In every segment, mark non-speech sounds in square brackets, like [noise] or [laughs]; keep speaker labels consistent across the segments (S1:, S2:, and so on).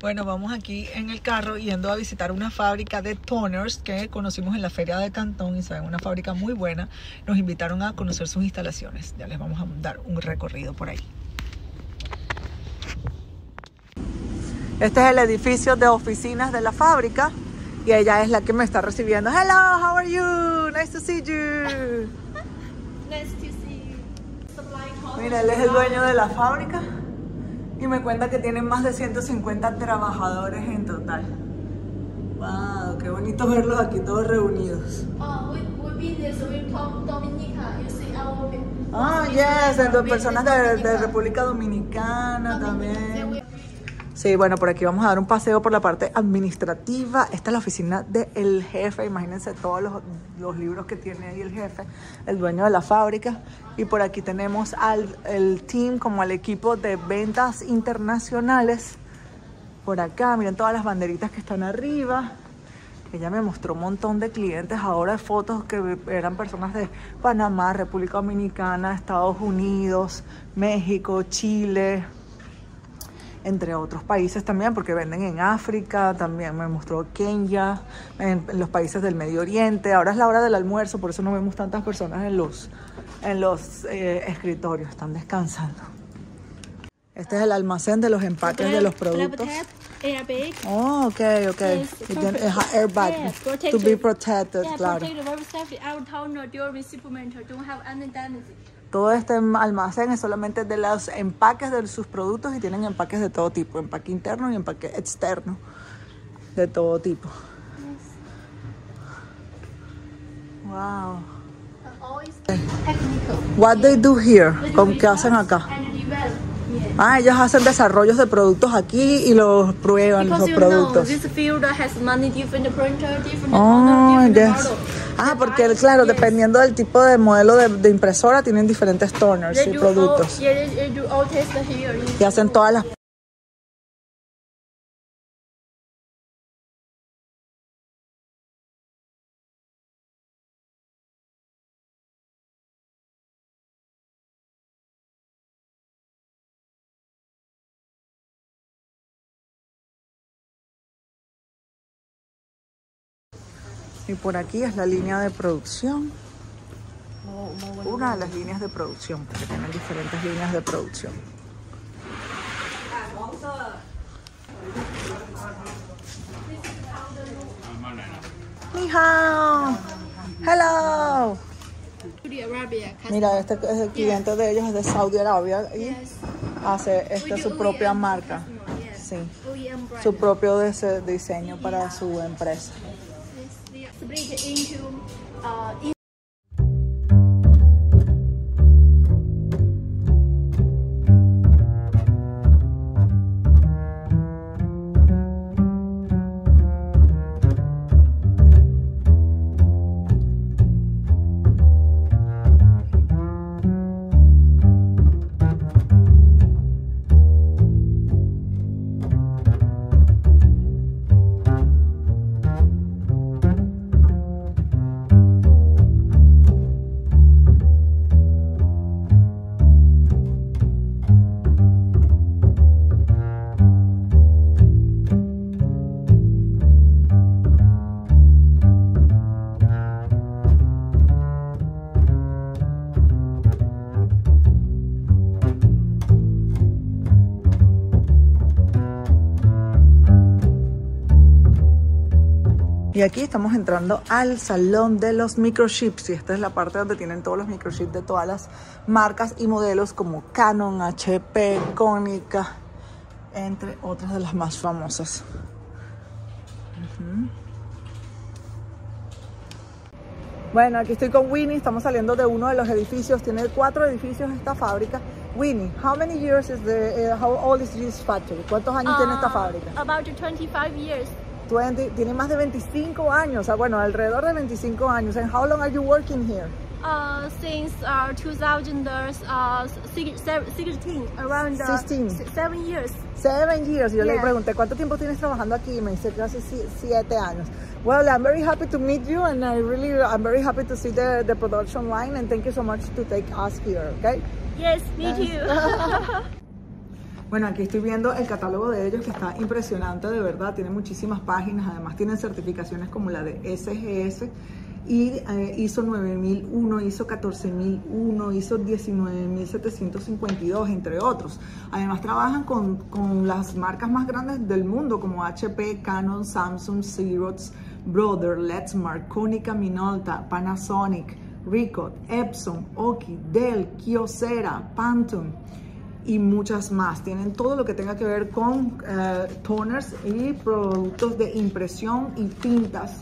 S1: Bueno, vamos aquí en el carro yendo a visitar una fábrica de toners que conocimos en la feria de Cantón y saben, una fábrica muy buena. Nos invitaron a conocer sus instalaciones. Ya les vamos a dar un recorrido por ahí. Este es el edificio de oficinas de la fábrica y ella es la que me está recibiendo. Hello, how are you? Nice to see you. [laughs]
S2: Nice to see you.
S1: Mira, él es el dueño de la fábrica y me cuenta que tienen más de 150 trabajadores en total. Wow, qué bonito verlos aquí todos reunidos.
S2: Uh, we, we've been there, so from Dominica. You see our
S1: Ah, yes, personas de, de República Dominicana también. Sí, bueno, por aquí vamos a dar un paseo por la parte administrativa. Esta es la oficina del jefe. Imagínense todos los, los libros que tiene ahí el jefe, el dueño de la fábrica. Y por aquí tenemos al el team, como al equipo de ventas internacionales. Por acá, miren todas las banderitas que están arriba. Ella me mostró un montón de clientes ahora de fotos que eran personas de Panamá, República Dominicana, Estados Unidos, México, Chile, entre otros países también, porque venden en África, también me mostró Kenia, en, en los países del Medio Oriente. Ahora es la hora del almuerzo, por eso no vemos tantas personas en los, en los eh, escritorios, están descansando. Este es el almacén de los empaques de los productos. Oh, ok, ok. Es airbag, to be protected, claro. Todo este almacén es solamente de los empaques de sus productos y tienen empaques de todo tipo, empaque interno y empaque externo, de todo tipo. Wow. What they do here? ¿Cómo qué hacen acá? Ah, ellos hacen desarrollos de productos aquí y los prueban
S2: Because
S1: los productos. Oh. Ah, porque claro,
S2: Yes.
S1: dependiendo del tipo de modelo de, de impresora, tienen diferentes toners y
S2: all,
S1: productos.
S2: yeah, they, they do all test here.
S1: Y hacen todas las Y por aquí es la línea de producción. Una de las líneas de producción, porque tienen diferentes líneas de producción. Ni hao. Hello. Mira, este es el cliente de ellos, es de Saudi Arabia y hace esta su propia marca. Sí. Su propio dise- diseño para su empresa.
S2: Yes, they are split into uh,
S1: Y aquí estamos entrando al salón de los microchips y esta es la parte donde tienen todos los microchips de todas las marcas y modelos como Canon, HP, Konica, entre otras de las más famosas. Bueno, aquí estoy con Winnie, estamos saliendo de uno de los edificios, tiene cuatro edificios esta fábrica. Winnie, how many years is the, uh, how old is this factory? ¿Cuántos años tiene esta
S2: uh,
S1: fábrica?
S2: about 25 years.
S1: 20, tiene más de 25 años, o sea, bueno, alrededor de 25 años. And how long are you working here?
S2: Uh, since uh, 2016, around uh,
S1: 16.
S2: s- seven years.
S1: Seven years. Yo le pregunté, ¿cuánto tiempo tienes trabajando aquí? Y me dice que hace si- siete años. Well, I'm very happy to meet you and I really, I'm very happy to see the, the production line and thank you so much to take us here, okay?
S2: Yes, me too. [laughs]
S1: Bueno, aquí estoy viendo el catálogo de ellos que está impresionante, de verdad. Tiene muchísimas páginas, además tienen certificaciones como la de SGS y eh, ISO 9001, ISO 14001, ISO 19752, entre otros. Además trabajan con, con, las marcas más grandes del mundo como HP, Canon, Samsung, Xerox, Brother, Lexmark, Konica Minolta, Panasonic, Ricoh, Epson, Oki, Dell, Kyocera, Pantone y muchas más. Tienen todo lo que tenga que ver con eh, toners y productos de impresión y tintas.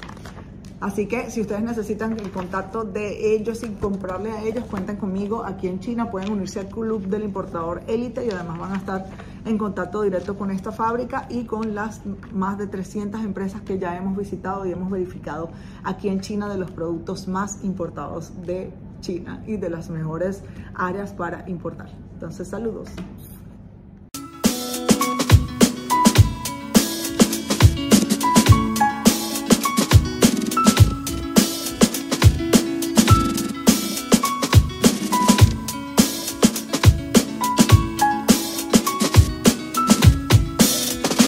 S1: Así que si ustedes necesitan el contacto de ellos y comprarle a ellos, cuenten conmigo aquí en China. Pueden unirse al club del importador élite y además van a estar en contacto directo con esta fábrica y con las más de 300 empresas que ya hemos visitado y hemos verificado aquí en China de los productos más importados de China y de las mejores áreas para importar. Entonces, saludos.